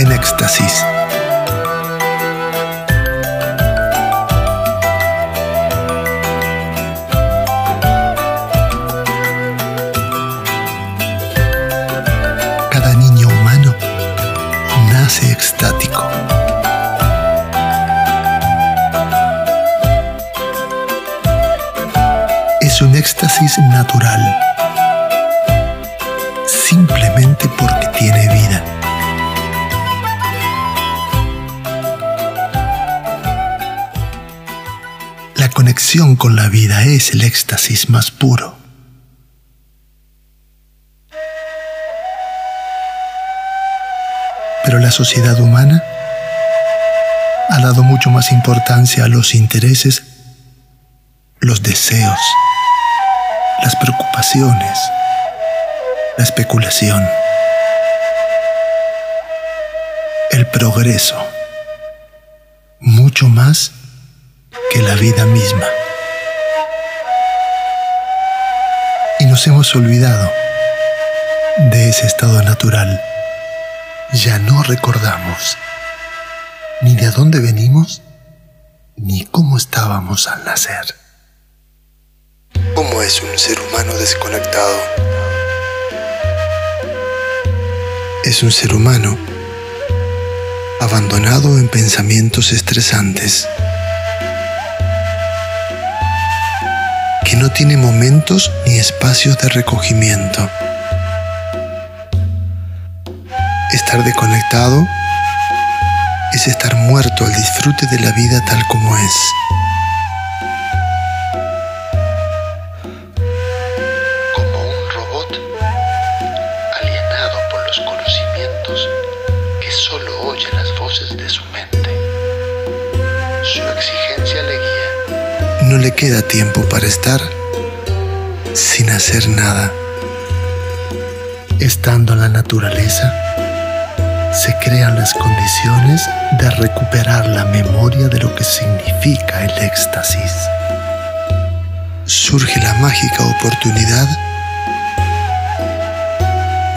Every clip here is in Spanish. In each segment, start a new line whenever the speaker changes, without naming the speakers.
en éxtasis. Cada niño humano nace extático. Es un éxtasis natural, conexión con la vida es el éxtasis más puro. Pero la sociedad humana ha dado mucho más importancia a los intereses, los deseos, las preocupaciones, la especulación, el progreso, mucho más la vida misma. Y nos hemos olvidado de ese estado natural. Ya no recordamos ni de dónde venimos, ni cómo estábamos al nacer. ¿Cómo es un ser humano desconectado? Es un ser humano abandonado en pensamientos estresantes, no tiene momentos ni espacios de recogimiento. Estar desconectado es estar muerto al disfrute de la vida tal como es. Le queda tiempo para estar sin hacer nada. Estando en la naturaleza, se crean las condiciones de recuperar la memoria de lo que significa el éxtasis. Surge la mágica oportunidad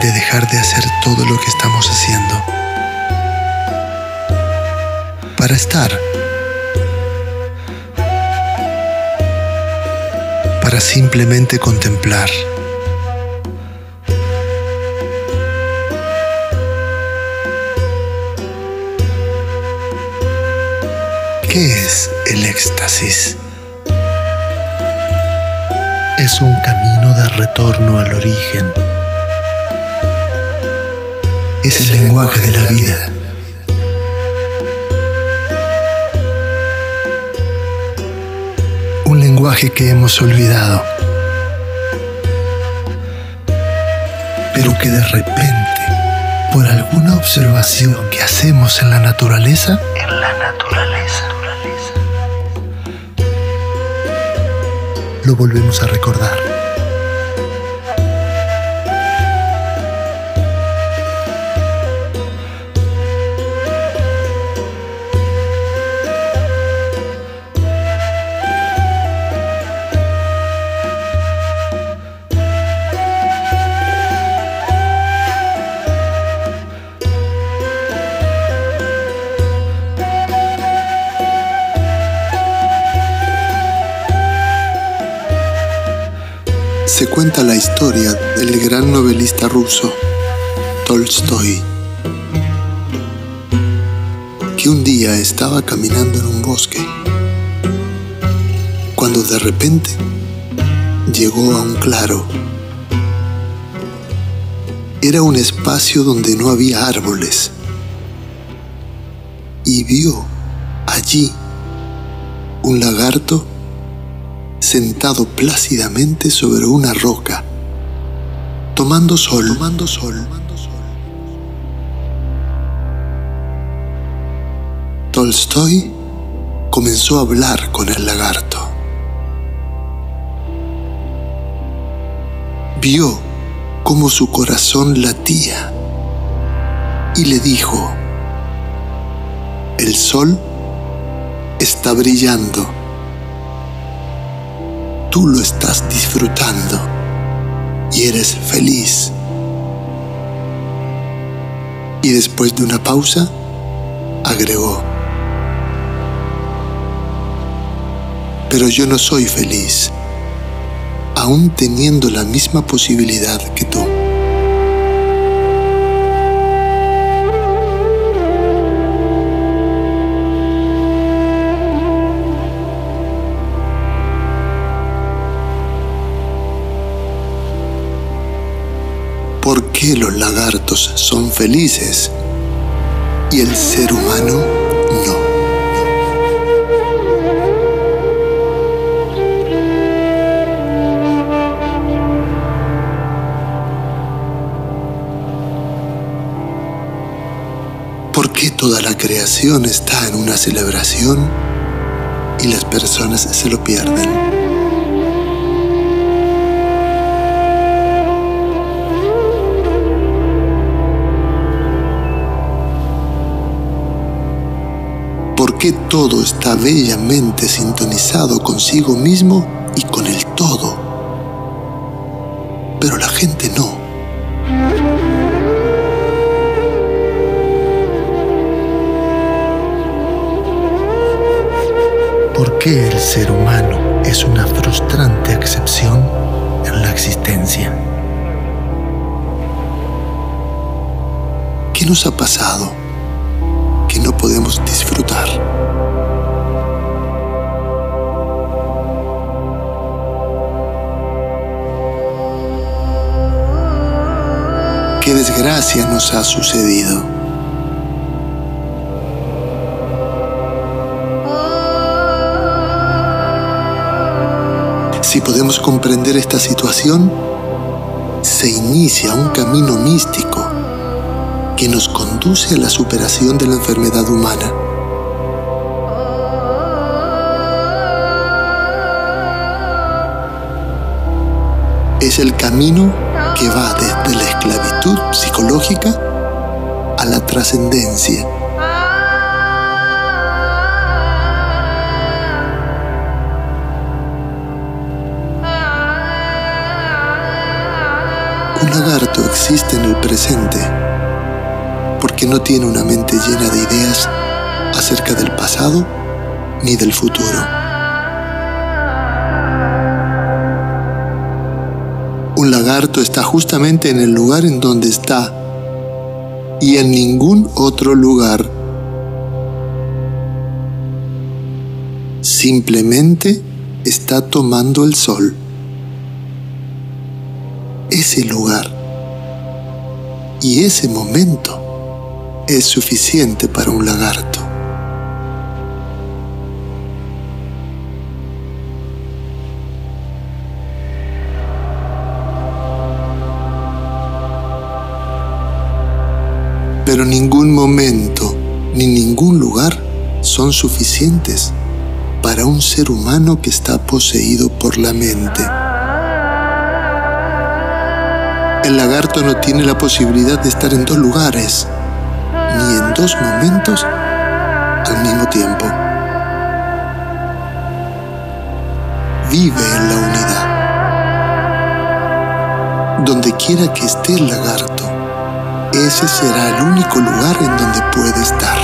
de dejar de hacer todo lo que estamos haciendo para estar, para simplemente contemplar. ¿Qué es el éxtasis? Es un camino de retorno al origen. Es el lenguaje de la vida. Lenguaje que hemos olvidado. Pero que de repente, por alguna observación que hacemos en la naturaleza, en la naturaleza, lo volvemos a recordar. Historia del gran novelista ruso Tolstoy, que un día estaba caminando en un bosque, cuando de repente llegó a un claro. Era un espacio donde no había árboles y vio allí un lagarto sentado plácidamente sobre una roca, tomando sol, tomando sol. Tolstoy comenzó a hablar con el lagarto. Vio cómo su corazón latía y le dijo, el sol está brillando tú lo estás disfrutando y eres feliz. Y después de una pausa, agregó, pero yo no soy feliz, aún teniendo la misma posibilidad que tú. Qué los lagartos son felices y el ser humano no? ¿Por qué toda la creación está en una celebración y las personas se lo pierden? ¿Por qué todo está bellamente sintonizado consigo mismo y con el todo? Pero la gente no. ¿Por qué el ser humano es una frustrante excepción en la existencia? ¿Qué nos ha pasado? No podemos disfrutar. ¿Qué desgracia nos ha sucedido? Si podemos comprender esta situación, se inicia un camino místico que nos conduce a la superación de la enfermedad humana. Es el camino que va desde la esclavitud psicológica a la trascendencia. Un lagarto existe en el presente porque no tiene una mente llena de ideas acerca del pasado ni del futuro. Un lagarto está justamente en el lugar en donde está y en ningún otro lugar. Simplemente está tomando el sol. Ese lugar y ese momento es suficiente para un lagarto. Pero ningún momento ni ningún lugar son suficientes para un ser humano que está poseído por la mente. El lagarto no tiene la posibilidad de estar en dos lugares dos momentos al mismo tiempo. Vive en la unidad. Donde quiera que esté el lagarto, ese será el único lugar en donde puede estar.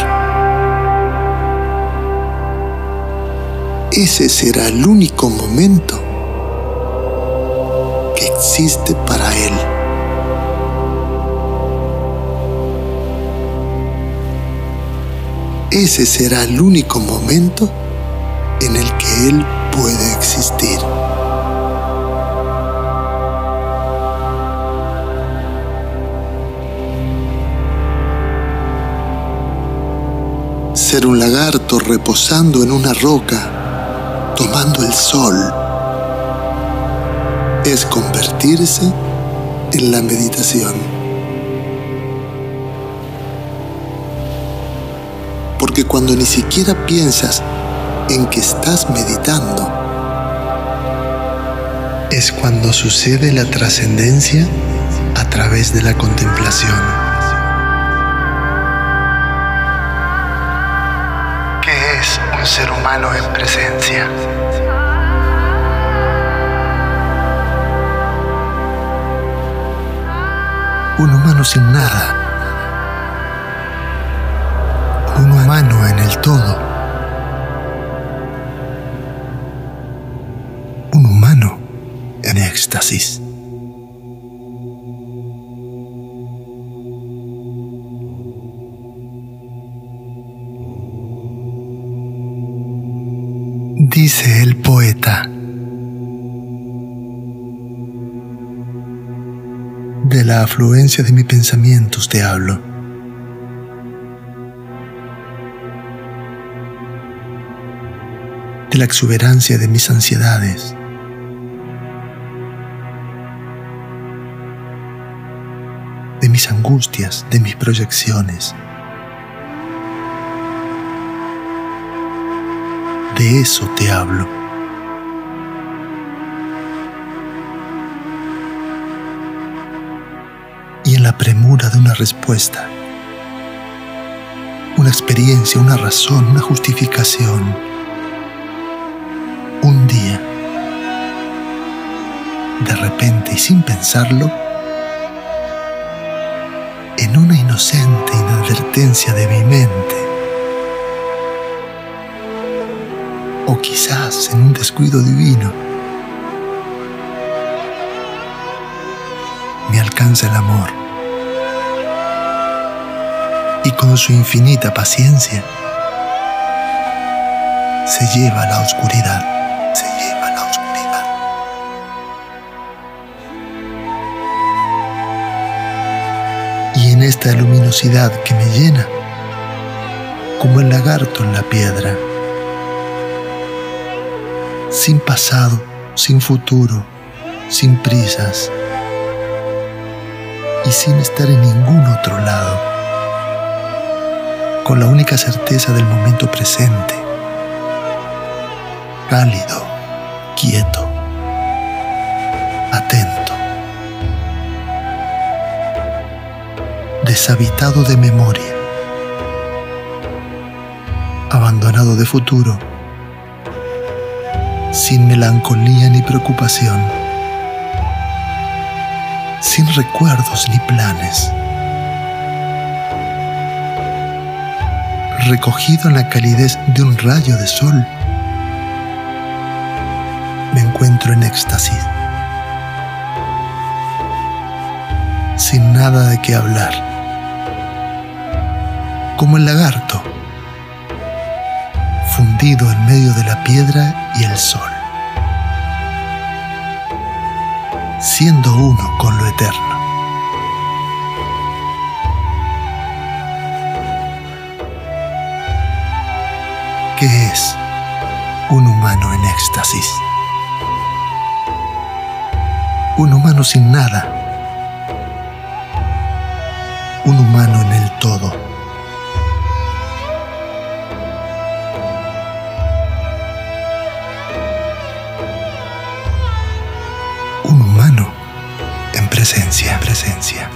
Ese será el único momento que existe para él. Ese será el único momento en el que Él puede existir. Ser un lagarto reposando en una roca, tomando el sol, es convertirse en la meditación. Porque cuando ni siquiera piensas en que estás meditando, es cuando sucede la trascendencia a través de la contemplación. ¿Qué es un ser humano en presencia? Un humano sin nada en el todo, un humano en éxtasis. Dice el poeta, de la afluencia de mis pensamientos te hablo. De la exuberancia de mis ansiedades. De mis angustias, de mis proyecciones. De eso te hablo. y en la premura de una respuesta. Una experiencia, una razón, una justificación. Un día, de repente y sin pensarlo, en una inocente inadvertencia de mi mente, o quizás en un descuido divino, me alcanza el amor. Y con su infinita paciencia se lleva la oscuridad, se lleva la oscuridad. Y en esta luminosidad que me llena, como el lagarto en la piedra, sin pasado, sin futuro, sin prisas. Y sin estar en ningún otro lado. Con la única certeza del momento presente, cálido, quieto, atento, deshabitado de memoria, abandonado de futuro, sin melancolía ni preocupación, sin recuerdos ni planes recogido en la calidez de un rayo de sol. En éxtasis, sin nada de qué hablar, como el lagarto, fundido en medio de la piedra y el sol, siendo uno con lo eterno. ¿Qué es un humano en éxtasis? Un humano sin nada. Un humano en el todo. Un humano en presencia, presencia.